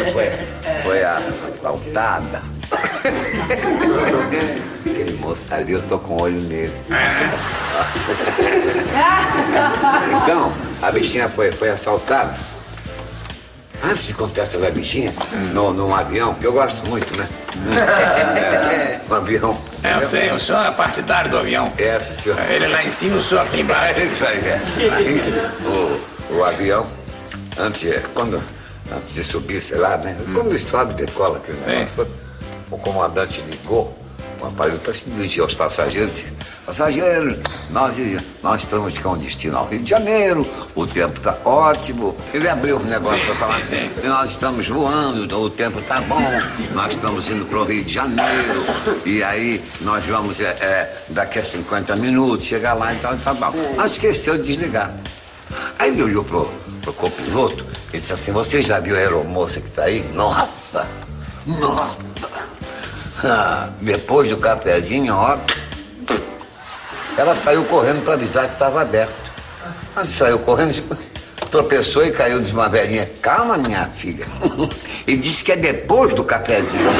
Uma bichinha foi, foi assaltada. Aquele moço ali, eu tô com o olho nele. Então, a bichinha foi, foi assaltada. Antes de contar essa da bichinha, no, num avião, que eu gosto muito, né? Um avião. É, eu sei, o senhor é partidário do avião. É, senhor. Ele lá em cima, o senhor aqui embaixo. É isso aí. é. Aí, o, o avião, antes, é, quando, antes de subir, sei lá, né? Quando sobe, decola aquele negócio, o comandante ligou o aparelho para se dirigir aos passageiros. Passageiros, nós, nós estamos com destino ao Rio de Janeiro, o tempo está ótimo. Ele abriu o negócio para falar, sim, e nós estamos voando, o tempo está bom, nós estamos indo para o Rio de Janeiro, e aí nós vamos, é, é, daqui a 50 minutos, chegar lá, então tá bom. Mas esqueceu de desligar. Aí ele olhou pro, pro copiloto e disse assim, você já viu a aeromoça que está aí? Nossa! Nossa! Ah, depois do cafezinho, ó, ela saiu correndo para avisar que estava aberto. Mas saiu correndo, tropeçou e caiu de uma velhinha. Calma, minha filha. Ele disse que é depois do cafezinho.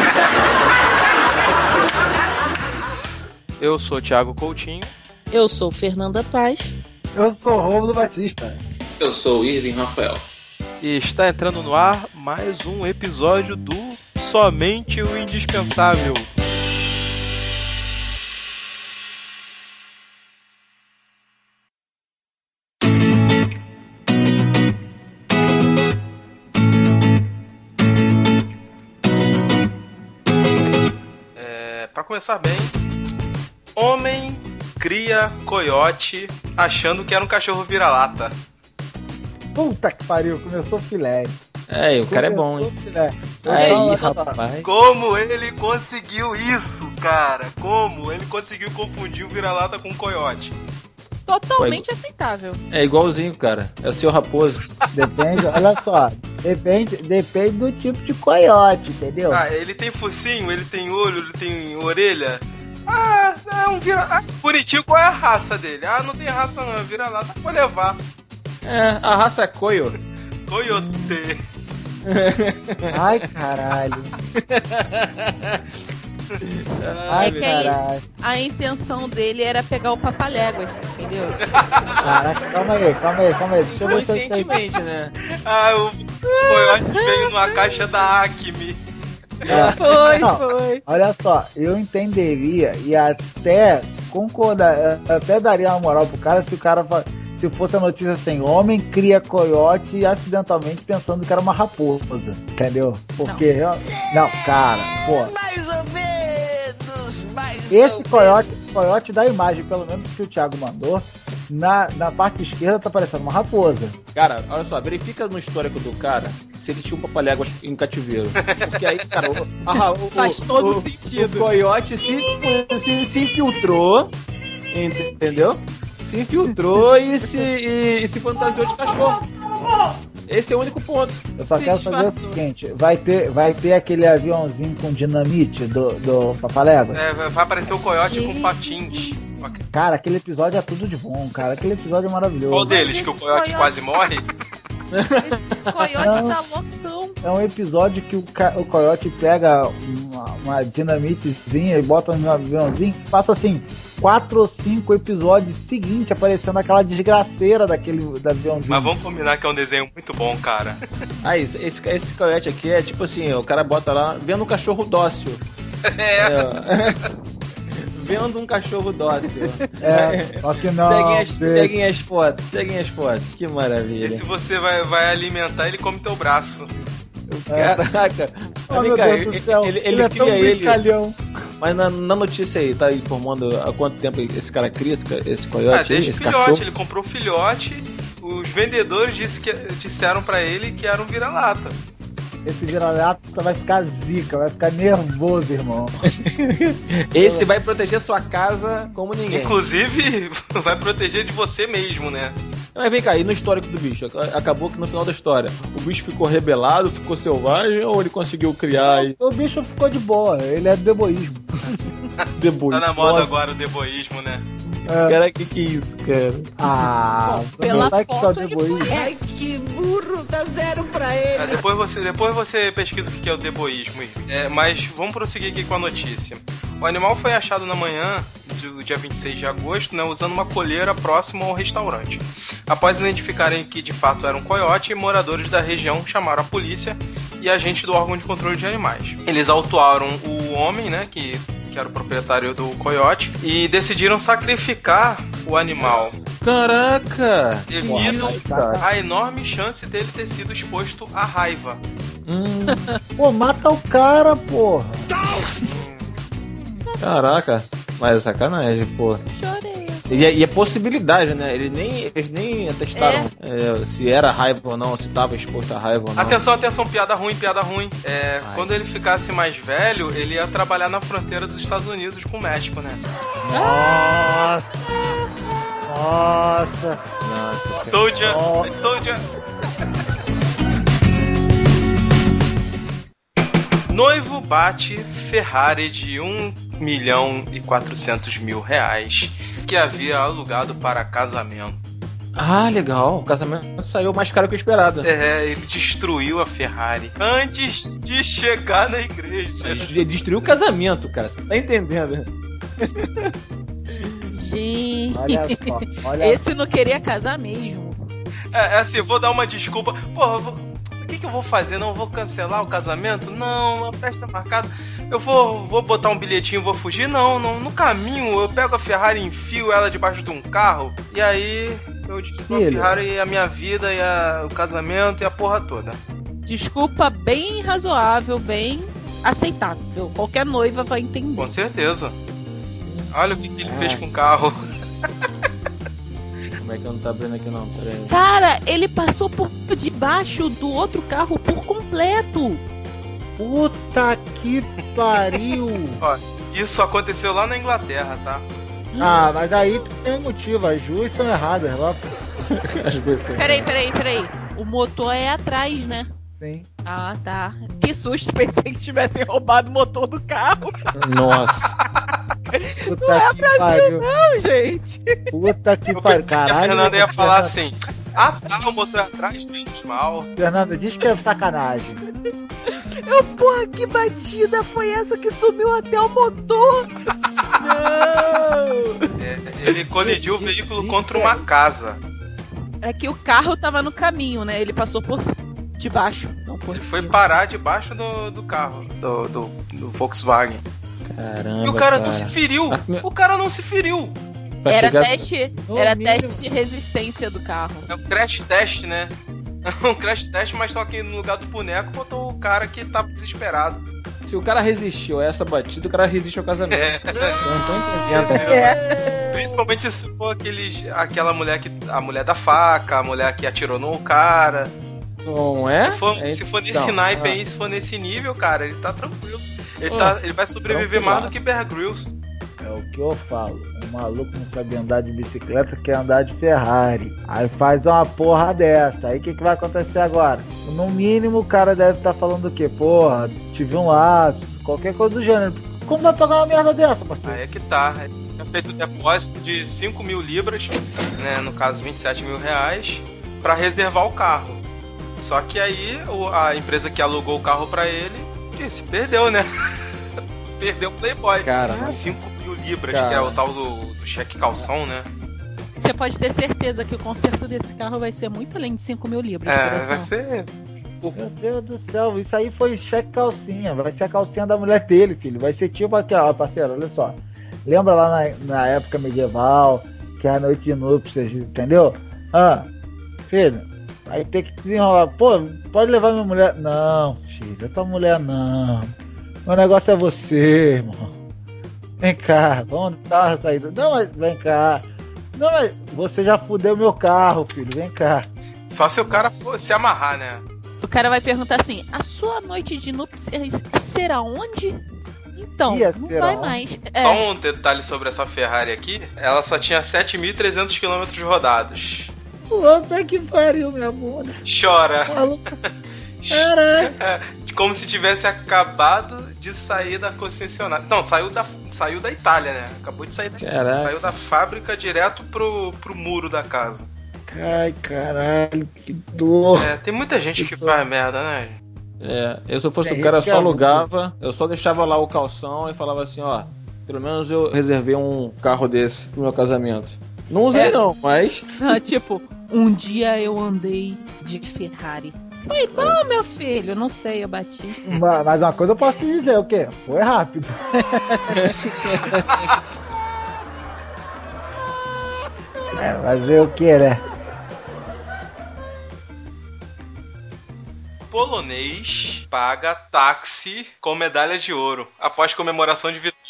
Eu sou Thiago Coutinho. Eu sou Fernanda Paz. Eu sou Rômulo Batista. Eu sou o Irving Rafael. E está entrando no ar mais um episódio do Somente o Indispensável. É, para começar bem, homem cria coiote achando que era um cachorro vira-lata. Puta que pariu, começou filé. É, o cara é bom, Começou hein? filé. Aí, só. rapaz. Como ele conseguiu isso, cara? Como ele conseguiu confundir o vira-lata com o coiote? Totalmente aceitável. É igualzinho, cara. É o seu raposo. Depende, olha só. Depende, depende do tipo de coiote, entendeu? Ah, ele tem focinho, ele tem olho, ele tem orelha. Ah, é um vira... Ah, bonitinho, qual é a raça dele? Ah, não tem raça não, é vira-lata, vou levar. É, a raça é coio. Coyote. Ai, caralho. Ai, É que aí- caralho. A intenção dele era pegar o papaléguas, entendeu? Caraca, calma aí, calma aí, calma aí. Deixa eu ver se eu né? Ah, o coiote veio numa caixa da Acme. É. Foi, Não. foi. Olha só, eu entenderia e até concordar, até daria uma moral pro cara se o cara fa- se fosse a notícia assim, homem cria coiote acidentalmente pensando que era uma raposa, entendeu? Porque real- não, cara, pô, Mais ou menos, mais esse coiote, coiote da imagem, pelo menos que o Thiago mandou, na, na parte esquerda tá parecendo uma raposa. Cara, olha só, verifica no histórico do cara se ele tinha um papaléguas em cativeiro. Porque aí, cara, o, ah, o- Faz todo o- sentido. O coiote se, se, se infiltrou, entendeu? Se infiltrou e se, e, e se fantasiou de cachorro. Esse é o único ponto. Eu só Se quero saber o seguinte, vai ter, vai ter aquele aviãozinho com dinamite do, do Papalégua? É, vai aparecer o coiote com Gente. patins. Cara, aquele episódio é tudo de bom, cara. Aquele episódio é maravilhoso. Qual deles? Que o coiote coiote- quase morre? Esse coiote tá loucão. É um episódio que o, o coiote pega uma, uma dinamitezinha e bota no aviãozinho. Passa assim, quatro ou cinco episódios seguintes aparecendo aquela desgraceira daquele da aviãozinho. Mas vamos combinar que é um desenho muito bom, cara. Ah, esse, esse, esse coiote aqui é tipo assim, o cara bota lá, vendo um cachorro dócil. É. vendo um cachorro dócil. É, só que não. seguem, as, seguem as fotos, seguem as fotos. Que maravilha. E se você vai, vai alimentar, ele come teu braço. Caraca. Oh, Vem meu Deus do ele- céu. Ele, Ele, ele é tão ele. brincalhão. Mas na, na notícia aí, tá informando há quanto tempo esse cara cria, esse, coiote Ah, aí, desde esse filhote, cachorro? ele comprou o filhote. Os vendedores disse que, disseram pra ele que era um vira-lata. Esse vira-lata vai ficar zica, vai ficar nervoso, irmão. Esse vai proteger sua casa como ninguém. Inclusive, vai proteger de você mesmo, né? Mas vem cá, e no histórico do bicho? Ac- Acabou que no final da história, o bicho ficou rebelado, ficou selvagem ou ele conseguiu criar e O bicho ficou de boa, ele é do eboísmo. deboi? Tá na moda Nossa, agora o deboísmo, né? É. Cara, que que é isso, cara? Ah, pela que tá foto ele foi. que burro, dá zero pra ele. É, depois, você, depois você pesquisa o que é o deboísmo. É, mas vamos prosseguir aqui com a notícia. O animal foi achado na manhã do dia 26 de agosto, né, usando uma colheira próxima ao restaurante. Após identificarem que de fato era um coiote, moradores da região chamaram a polícia e agentes do órgão de controle de animais. Eles autuaram o homem, né, que, que era o proprietário do coiote, e decidiram sacrificar o animal Caraca! devido à enorme chance dele ter sido exposto à raiva. Hum, Pô, mata o cara, porra. caraca, mas é sacanagem, pô. Chorei. E é, e é possibilidade, né? Eles nem, eles nem atestaram é, se era raiva ou não, se tava exposto a raiva ou não. Atenção, atenção, piada ruim, piada ruim. É, quando ele ficasse mais velho, ele ia trabalhar na fronteira dos Estados Unidos com o México, né? Nossa. Nossa. Nossa. Told Oh. Noivo bate Ferrari de 1 milhão e 400 mil reais que havia alugado para casamento. Ah, legal. O casamento saiu mais caro que o esperado. É, ele destruiu a Ferrari antes de chegar na igreja. Ele destruiu o casamento, cara. Você tá entendendo? Gente, Olha só. Olha esse não queria casar mesmo. É, é assim, vou dar uma desculpa. Porra, vou- que, que eu vou fazer? Não vou cancelar o casamento? Não, a festa tá marcada. Eu vou, vou botar um bilhetinho e vou fugir? Não, não. No caminho eu pego a Ferrari e enfio ela debaixo de um carro. E aí eu destruo a. Ferrari e a minha vida e a- o casamento e a porra toda. Desculpa bem razoável, bem aceitável. Qualquer noiva vai entender. Com certeza. Olha o que, que ele fez com o carro. Como é que eu não tá abrindo aqui não? Pera aí. Cara, ele passou por debaixo do outro carro por completo. Puta que pariu. Isso aconteceu lá na Inglaterra, tá? Ah, mas aí tem um motivo, as duas são erradas, lá. As pessoas. Peraí, peraí, peraí. O motor é atrás, né? Sim. Ah, tá. Que susto, pensei que tivessem roubado o motor do carro. Nossa. Puta que pariu. Não, gente. Puta que Eu pariu. pensei que a Caralho. Fernanda ia falar Fernanda- assim: Ah, tá, o motor atrás, menos mal. Fernanda, diz que é sacanagem. Eu, porra, que batida foi essa que sumiu até o motor? Não! É, ele colidiu o veículo contra uma casa. É que o carro tava no caminho, né? Ele passou por debaixo. Não por Ele foi parar debaixo do, do carro, do, do, do Volkswagen. Caramba. E o cara não se feriu. Ah, O cara não se feriu. Pra Era chegar- teste, No era teste de resistência do carro. É um crash test, né? É um crash test, mas só que no lugar do boneco botou o cara que tava desesperado. Se o cara resistiu a essa batida, o cara resiste ao casamento. É. Eu não tô entendendo. É. Principalmente se for aqueles, aquela mulher que. A mulher da faca, a mulher que atirou no cara. Não é? Se for, É, se for nesse então, naipe ah. aí, se for nesse nível, cara, ele tá tranquilo. Ele, Pô, tá, ele vai sobreviver mais do que Bear Grylls. É o que eu falo. Um maluco não sabe andar de bicicleta, quer andar de Ferrari. Aí faz uma porra dessa. Aí o que, que vai acontecer agora? No mínimo o cara deve estar falando o quê? Porra, tive um lápis, qualquer coisa do gênero. Como vai pagar uma merda dessa, parceiro? Aí é que tá. É feito o depósito de 5 mil libras, né, no caso 27 mil reais, pra reservar o carro. Só que aí a empresa que alugou o carro pra ele disse, perdeu, né? perdeu o Playboy. Cara, 5 mil libras, Cara. que é o tal do, do cheque calção, né? Você pode ter certeza que o conserto desse carro vai ser muito além de 5 mil libras, É, coração. vai ser. Meu Deus do céu, isso aí foi cheque calcinha. Vai ser a calcinha da mulher dele, filho. Vai ser tipo aqui, ó, parceiro, olha só. Lembra lá na, na época medieval, que é a noite de núpcias, entendeu? Ah, filho, Aí tem que desenrolar. Pô, pode levar minha mulher. Não, filho, tua mulher não. Meu negócio é você, irmão. Vem cá, vamos dar uma saída. Não, mas vem cá. Não, mas você já fudeu meu carro, filho. Vem cá. Só se o cara for se amarrar, né? O cara vai perguntar assim: a sua noite de núpcias será onde? Então, Ia não vai aonde? mais. Só É, um detalhe sobre essa Ferrari aqui: ela só tinha 7.300 km rodados. Puta que pariu, minha bunda. Chora. Caraca. Como se tivesse acabado de sair da concessionária. Não, saiu da, saiu da Itália, né? Acabou de sair da Caraca. Saiu da fábrica direto pro, pro muro da casa. Ai, caralho, que dor. É, tem muita gente que faz merda, né? É, eu se eu fosse É, o cara, eu que só alugava, eu só deixava lá o calção e falava assim, ó, pelo menos eu reservei um carro desse pro meu casamento. Não usei É. não, mas ah, tipo, um dia eu andei de Ferrari. Foi bom, meu filho. Não sei, eu bati. Ma- Mas uma coisa eu posso te dizer, o quê? Foi rápido. é, mas ver o que, né? Polonês paga táxi com medalha de ouro após comemoração de vitória.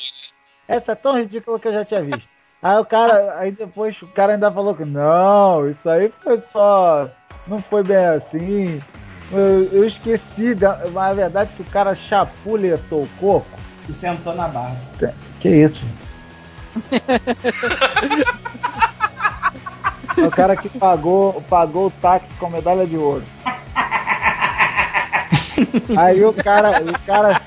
Essa é tão ridícula que eu já tinha visto. Aí o cara, aí depois o cara ainda falou que não, isso aí foi só. Não foi bem assim. Eu, eu esqueci, da, mas a verdade é que o cara chapuletou o coco. E sentou na barra. Que isso? o cara que pagou, pagou o táxi com medalha de ouro. Aí o cara, o cara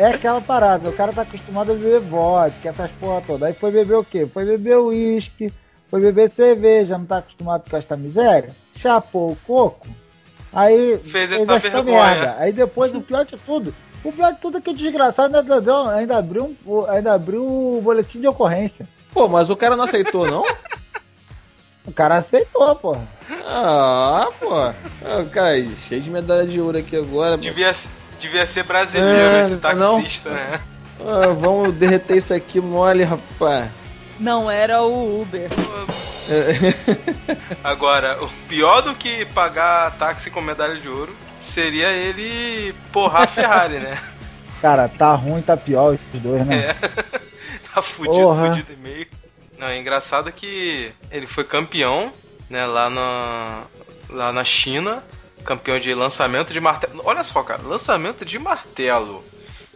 é aquela parada, o cara tá acostumado a beber vodka, essas porra toda. Aí foi beber o quê? Foi beber uísque, foi beber cerveja, não tá acostumado com esta miséria? Chapou o coco, aí Fez essa vergonha. Aí depois, o pior de tudo, o pior de tudo é que o desgraçado ainda, deu- ainda abriu, um, ainda abriu o boletim de ocorrência. pô, mas o cara não aceitou não? O cara aceitou, porra. Ah, pô. Ah, cara, aí, cheio de medalha de ouro aqui agora. Devia, devia ser brasileiro É, esse não. taxista, né? Ah, vamos derreter isso aqui mole, rapaz. Não era o Uber. Agora, o pior do que pagar táxi com medalha de ouro seria ele porrar a Ferrari, né? Cara, tá ruim, tá pior os dois, né? É. tá fudido, Porra. fudido e meio. Não, é engraçado que ele foi campeão, né, lá na, lá na China, campeão de lançamento de martelo. Olha só, cara, lançamento de martelo.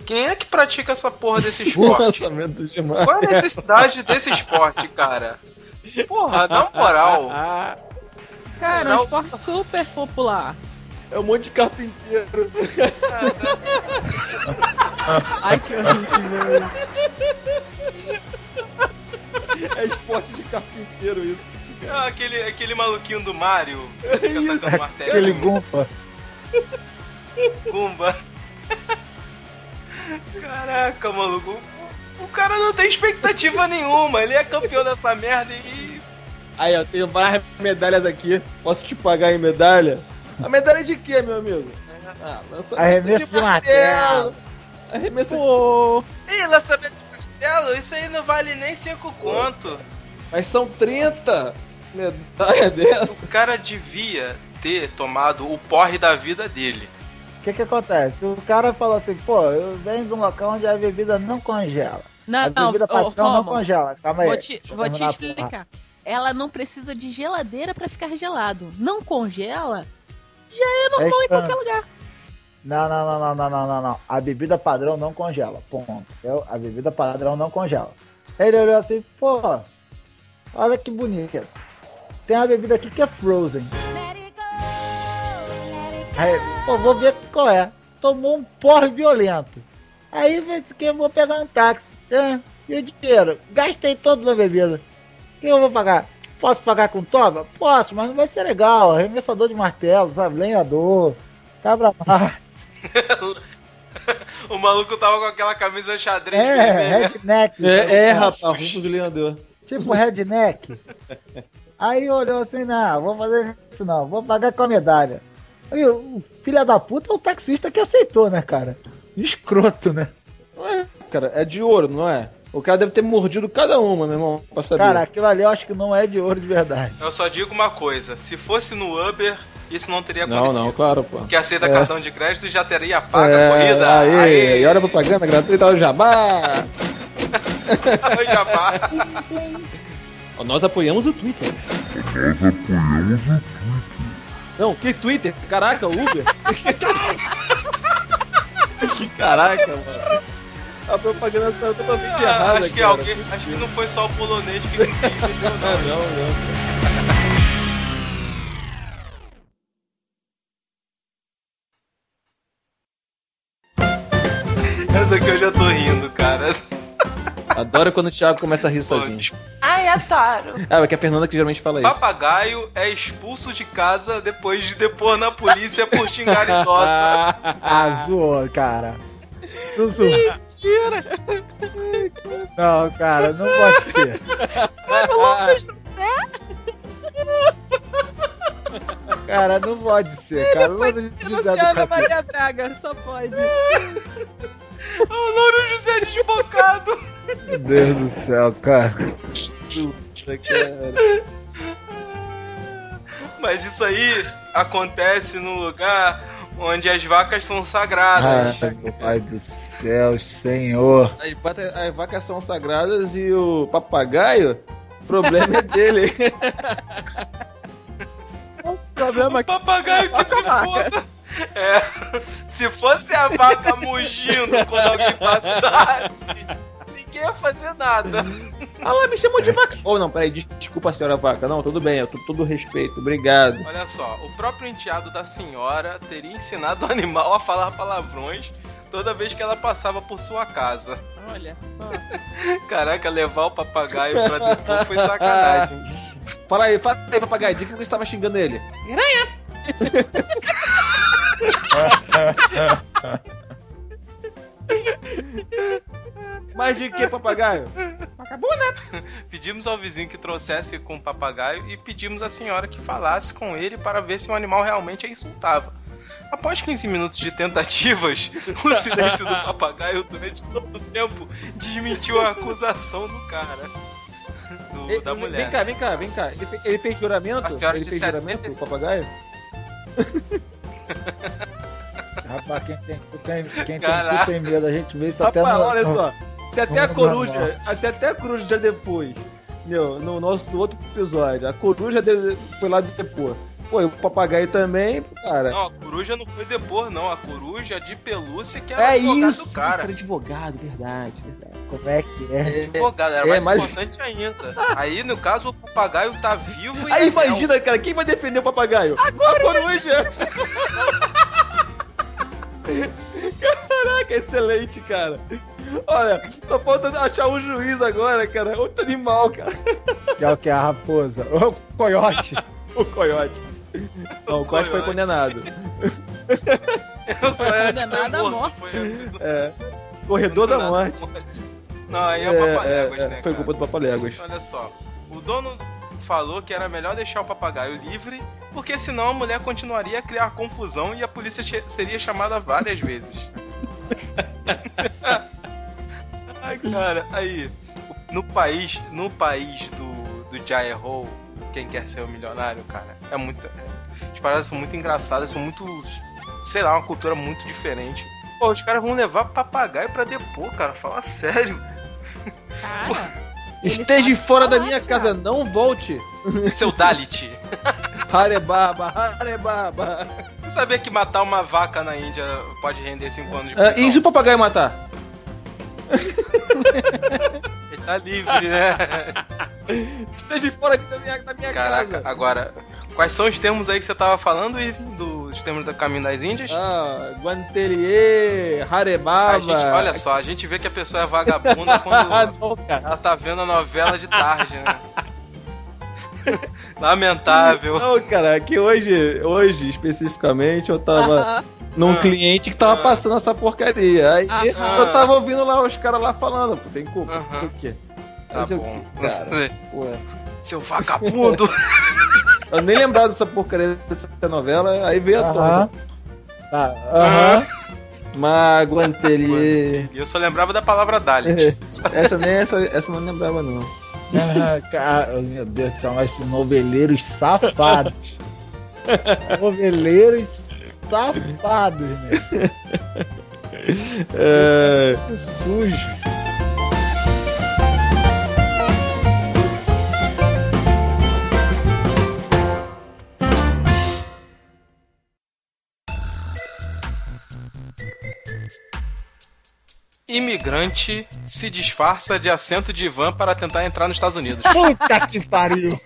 Quem é que pratica essa porra desse esporte? Lançamento de mar- Qual é a necessidade desse esporte, cara? Porra, na moral. Cara, Não. um esporte super popular. É um monte de carpinteiro. Ai, que horrível. É esporte de carpinteiro isso. Ah, aquele, aquele maluquinho do Mario. que Fica tacando Aquele gumpa. Gumba. Caraca, maluco. O cara não tem expectativa nenhuma. Ele é campeão dessa merda e. Aí, ó, tenho várias medalhas aqui. Posso te pagar em medalha? A medalha de quê, meu amigo? Ah, lançamento Arremesso de martelo. Arremesso Pô, Ih, lançamento de martelo? Isso aí não vale nem 5 conto. Mas são 30 medalhas dessa. O cara devia ter tomado o porre da vida dele. O que que acontece? O cara falou assim, pô, eu venho de um local onde a bebida não congela. não, a não, bebida ô, patrão não congela. Calma aí. vou te, vou te porra. explicar. Ela não precisa de geladeira pra ficar gelado. Não congela, já é normal em estranho. qualquer lugar. Não, não, não, não, não, não, não, não. A bebida padrão não congela. Ponto. Eu- A bebida padrão não congela. Ele olhou assim, pô, olha que bonito. Tem uma bebida aqui que é frozen. Aí, pô, vou ver qual é. Tomou um porre violento. Aí disse que eu vou pegar um táxi. É, e o dinheiro? Gastei todo na bebida. Quem eu vou pagar? Posso pagar com toba? Posso, mas não vai ser legal. Arremessador de martelo, sabe? Lenhador. Cabra mar. O maluco tava com aquela camisa xadrez É, vermelha. redneck. É, é rapaz, roupa de lenhador. Tipo redneck. Aí olhou assim, não, vou fazer isso não, vou pagar com a medalha. Aí o filho da puta é o taxista que aceitou, né, cara? Escroto, né? Ué, cara, é de ouro, não é? O cara deve ter mordido cada uma, meu irmão, pra saber. Cara, aquilo ali eu acho que não é de ouro de verdade. Eu só digo uma coisa: se fosse no Uber, Isso não teria Não, acontecido. não, claro, pô. Porque aceita É. cartão de crédito e já teria pago a É, corrida. Aí, Aê! e olha a propaganda gratuita ao Jabá. Jabá. Nós apoiamos o Twitter. Não, que Twitter? Caraca, o Uber. Caraca, mano. A propaganda tá totalmente Ah, errada, acho que cara. alguém. Acho que não foi só o polonês que entendeu, Ah, não. não, não. Essa aqui eu já tô rindo, cara. Adoro quando o Thiago começa a rir sozinho. Ai, adoro. Ah, é que a Fernanda que geralmente fala isso. Papagaio é expulso de casa depois de depor na polícia por xingar idiota. Ah, zoou, cara. Zoou. Mentira! Não, cara, não pode ser. Cara, não pode ser, cara. Não pode dizer do Luciana capeta. Maria Braga, só pode. O Louro José desbocado. Meu Deus do céu, cara. Mas isso aí acontece no lugar onde as vacas são sagradas. Ai, meu pai do céu, senhor. As, vacas são sagradas e o papagaio, o problema é dele. Esse problema O papagaio que se foda. É, se fosse a vaca mugindo quando alguém passasse, ninguém ia fazer nada. Ah lá, me chamou de vaca. Oh, não, peraí, des- desculpa, senhora vaca. Não, tudo bem, eu tô todo respeito, obrigado. Olha só, o próprio enteado da senhora teria ensinado o animal a falar palavrões toda vez que ela passava por sua casa. Olha só. Caraca, levar o papagaio pra depor foi sacanagem. Fala aí, fala aí, papagaio, diga que você estava xingando ele. Mas de que, papagaio? Pedimos ao vizinho que trouxesse com o papagaio e pedimos à senhora que falasse com ele para ver se o animal realmente a insultava. Após 15 minutos de tentativas, o silêncio do papagaio durante todo o tempo desmentiu a acusação do cara. Do- Ele- da mulher. Vem cá, vem cá, vem cá. Ele, ele fez juramento? A senhora ele fez 70 juramento, o papagaio? Rapaz, quem tem, quem, quem tem, Caraca. tem medo, a gente vê isso até Rapaz, no... olha só. Se até a coruja, se até a coruja já depois, meu, no nosso no outro episódio, a coruja de- foi lá depor. Pô, e o papagaio também, cara. Não, a coruja não foi depor, não. A coruja de pelúcia que era é advogado isso, do cara. era advogado, verdade, verdade. Como é que é? Advogado, era É, mais mas- importante ainda. Aí, no caso, o papagaio tá vivo e. Aí é imagina, cara, quem vai defender o papagaio? A coruja! Caraca, excelente, cara. Olha, só falta achar um juiz agora, cara. Outro animal, cara. Que é o que? A raposa. O coiote. O coiote. Não, o coiote foi condenado. O foi Condenado à morto, morte. foi- É. Corredor da morte. Não, aí é, o É, Papaléguas, é, né? Foi cara? culpa do Papaléguas. Olha só, o dono falou que era melhor deixar o papagaio livre, porque senão a mulher continuaria a criar confusão e a polícia seria chamada várias vezes. Ai, cara, aí, no país, no país do, do Jai Ho, quem quer ser o milionário, cara, é muito. as paradas são muito engraçadas, são muito. Sei lá, uma cultura muito diferente. Pô, os caras vão levar papagaio pra depor, cara, fala sério. Cara, Esteja fora da minha cara. casa, não volte. Seu Dalit. Harebaba, Harebaba. Você sabia que matar uma vaca na Índia pode render 5 anos de Ah, prisão? e se o papagaio matar? Tá livre, né? Esteja fora aqui da minha, da minha Caraca, casa. agora, quais são os termos aí que você tava falando, Irving, dos termos do Caminho das Índias? Ah, Guantelier, Harebaba. a gente, olha só, a gente vê que a pessoa é vagabunda quando Ah, não, ela tá vendo a novela de tarde, né? Lamentável. Não, cara, que hoje, hoje especificamente, eu tava. Num Ah. cliente que tava Ah. passando essa porcaria. Aí Aham. eu tava ouvindo lá os caras lá falando, pô, tem culpa, não sei o quê. Tá Não sei o bom. quê, cara. Seu vagabundo. eu nem lembrava dessa porcaria dessa novela, aí veio a Aham. tona. Tá, aham. Maguantelier. E eu só lembrava da palavra Dalit. essa nem essa, essa eu não lembrava não. Ah, Cara, meu Deus do céu, mas esses noveleiros safados. Noveleiros safados, né? É, sujo. Imigrante se disfarça de assento de van para tentar entrar nos Estados Unidos. Puta que pariu.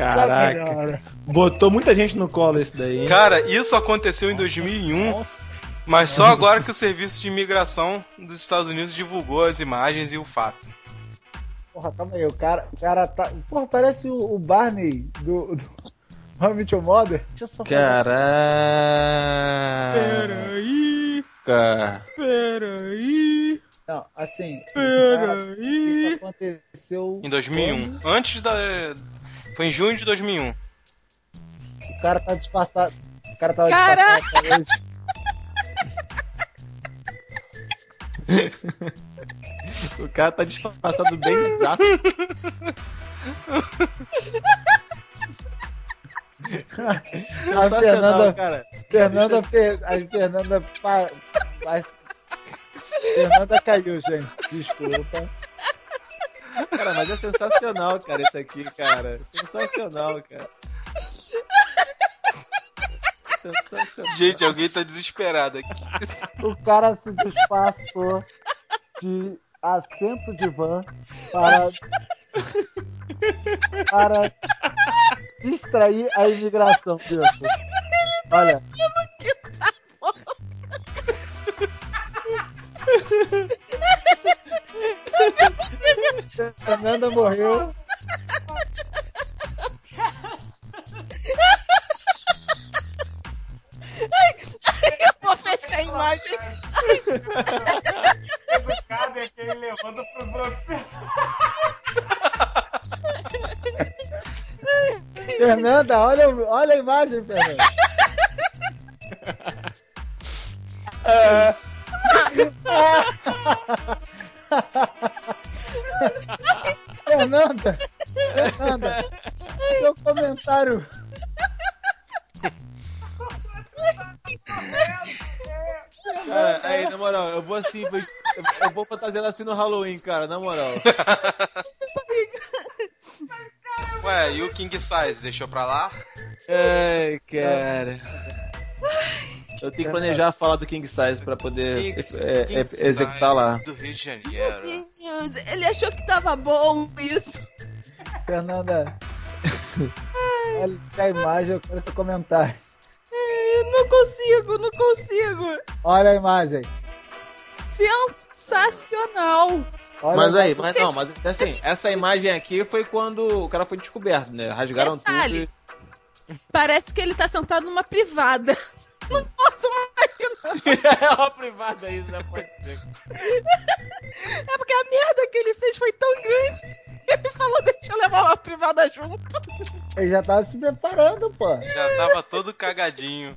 Caraca. Botou muita gente no colo esse daí, hein? Cara, isso aconteceu em 2001, mas só agora que o Serviço de Imigração dos Estados Unidos divulgou as imagens e o fato. Porra, calma aí, o cara, o cara tá. Porra, parece o, o Barney do. do Your Mother. Deixa eu só falar. Caraca. Peraí, Cara. peraí. Não, assim. cara, isso aconteceu. Em 2001. Antes da. Foi em junho de 2001. O cara tá disfarçado. O cara tava Caraca! disfarçado. O cara tá disfarçado bem exato. A Sensacional, Fernanda, cara. Fernanda, Fer- a Fernanda, pa, pa- Fernanda caiu, gente. Desculpa. Cara, mas é sensacional, cara, isso aqui, cara. Sensacional, cara. Sensacional. Gente, alguém tá desesperado aqui. O cara se disfarçou de assento de van para para distrair a imigração, Wilson. Olha. Fernanda morreu. Eu vou fechar a imagem. Educado é aquele levando pros outros. Fernanda, olha, olha a imagem, Fernanda. Fernanda, comentário. Cara, aí, na moral, eu vou assim, eu, vou fantasiando assim no Halloween, cara, na moral. Ué, e o King Size deixou pra lá? Ai, cara. Eu tenho que planejar falar do King Size pra poder King, é, King é, executar lá. Size do Rio de Janeiro. Deus, ele achou que tava bom isso. Fernanda, a imagem, eu quero seu comentário. Não consigo, não consigo. Olha a imagem. Sensacional. Olha Mas a aí, mas não, mas assim, essa imagem aqui foi quando o cara foi descoberto, né? Rasgaram Detalhe. tudo. Parece que ele tá sentado numa privada. Não posso imaginar. E... é uma privada isso, né? Pode ser. privada junto. Ele já tava se preparando, pô. Já tava todo cagadinho.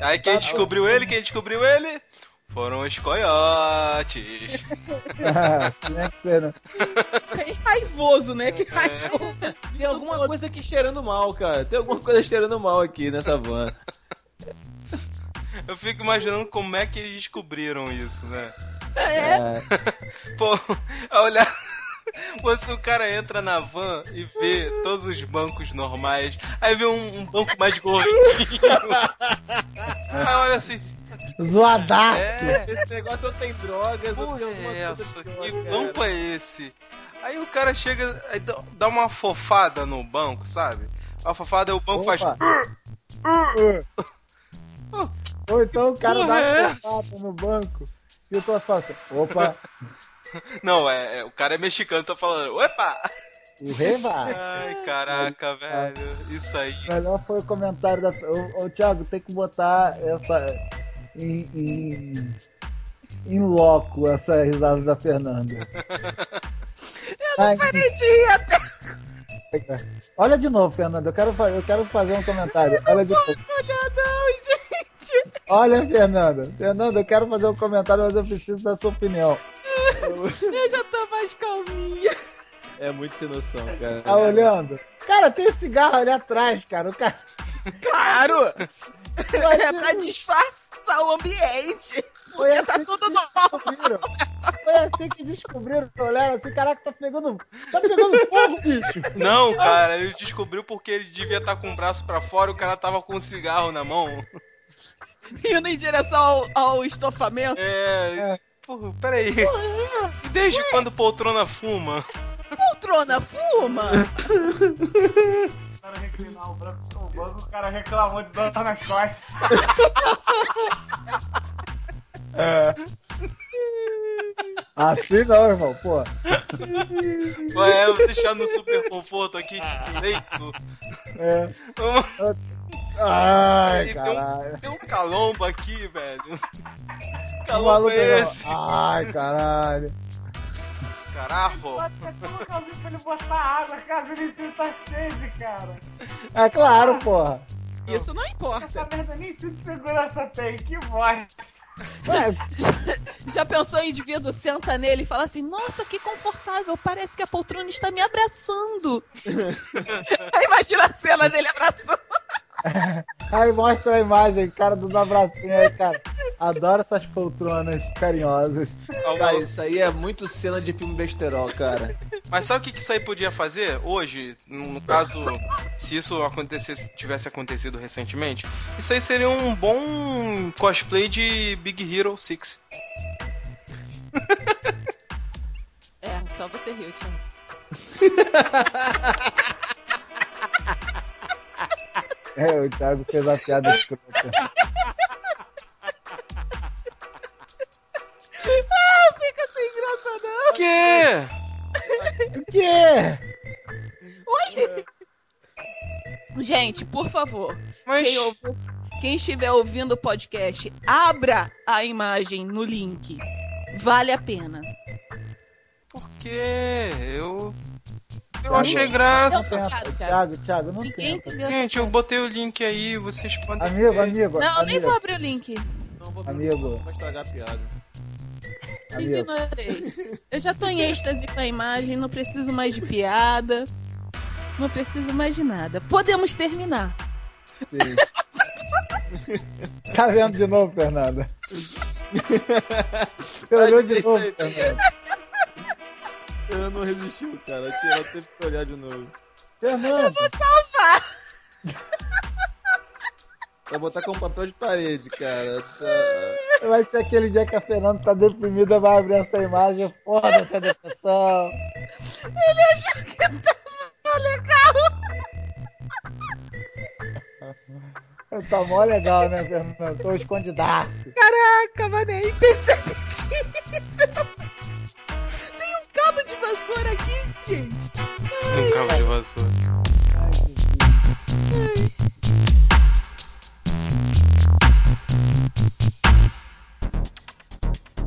Aí quem descobriu ele, quem descobriu ele? Foram os coiotes. Tinha que ser, né? Bem raivoso, né? Que rasgou. Tem alguma coisa aqui cheirando mal, cara. Tem alguma coisa cheirando mal aqui nessa van. Eu fico imaginando como é que eles descobriram isso, né? É. Pô, a olhar. Se o cara entra na van e vê todos os bancos normais, aí vê um, um banco mais gordinho. aí olha assim, Zoadaço. é, Esse negócio tem drogas, porra tem alguma é essa? Que banco é esse? Aí o cara chega, dá- uma fofada no banco, sabe? A fofada, aí o banco faz. Opa. Ou então o cara Porra dá é uma porrada no banco e o troço fala assim, opa, Não, é, é- o cara é mexicano, tá falando, opa! o rei vai. Ai, caraca, velho, isso aí. Melhor foi o comentário da. Ô, ô Thiago, tem que botar essa. Em, em, em loco, essa risada da Fernanda. Ai, Parei de rir até olha de novo, Fernanda. Eu quero, fa- eu quero fazer um comentário. Olha de novo. olhar, não, gente. Olha, Fernanda. Fernanda, eu quero fazer um comentário, mas eu preciso da sua opinião. Eu já tô mais calminha. É muito sem noção, cara. Tá olhando? Cara, tem cigarro ali atrás, cara. O cara, Claro! É pra disfarçar o ambiente. Foi tá assim tudo que normal. Foi assim que descobriram. Olharam assim, caraca, tá pegando. Tá pegando fogo, bicho. Não, cara, ele descobriu porque ele devia estar com o braço pra fora e o cara tava com um cigarro na mão. Indo em direção ao, ao estofamento. É. Porra, peraí. E desde quando poltrona fuma? Poltrona, fuma! O cara reclinar o branco no banco, o cara reclamou de dor nas costas. Assim não, irmão, pô. Ué, eu deixar no super conforto aqui, tipo, leito. É. Vamos- Ai, Aí, tem, um, tem um calombo aqui, velho. Maluco é esse? Ai, caralho. Colocar assim pra ele botar água, caso ele sinta sede, cara. É claro, porra. Isso não importa. Essa merda nem cinto de segurança tem, que bosta. Ué, Já pensou em indivíduo senta nele e fala assim: Nossa, que confortável, parece que a poltrona está me abraçando. Aí imagina a cena dele abraçando. Aí mostra a imagem, cara, do abracinho aí, cara. Adoro essas poltronas carinhosas. Tá, isso aí é muito cena de filme besterol, cara. Mas sabe o que, que isso aí podia fazer hoje? No, no caso, se isso acontecesse, tivesse acontecido recentemente, isso aí seria um bom cosplay de Big Hero 6. É, só você riu, Tiago. É, o Thiago fez a piada escrota. Ah, fica sem graça, não. Que? O quê? Oi! Gente, por favor, Mas quem, ouve- quem estiver ouvindo o podcast, abra a imagem no link. Vale a pena. por quê? Eu. Eu Thiago, achei graça. Eu Tenta, cara, cara. Thiago, Thiago, não Ninguém tenta. entendeu Gente, essa eu botei o link aí, vocês podem. Amigo, ver. amigo, Não, nem amigo, vou abrir o link. Não vou Amigo. Vai estragar a piada. amigo. Ignorei. Eu já tô em êxtase com a imagem, não preciso mais de piada. Não preciso mais de nada. Podemos terminar. Sim. Tá vendo de novo, Fernanda? Você olhou de novo, Fernanda? Ela não resistiu, cara. Ela teve que olhar de novo. Fernanda, Salvar! Vai botar como papel de parede, cara. Tá... vai ser aquele dia que a Fernanda tá deprimida, vai abrir essa imagem, foda essa depressão. Ele achou que tava legal. Tá mó legal, né, Fernanda? Tô escondidaço. Caraca, mano, é imperceptível. Vassoura aqui, gente. Um cabo de vassoura.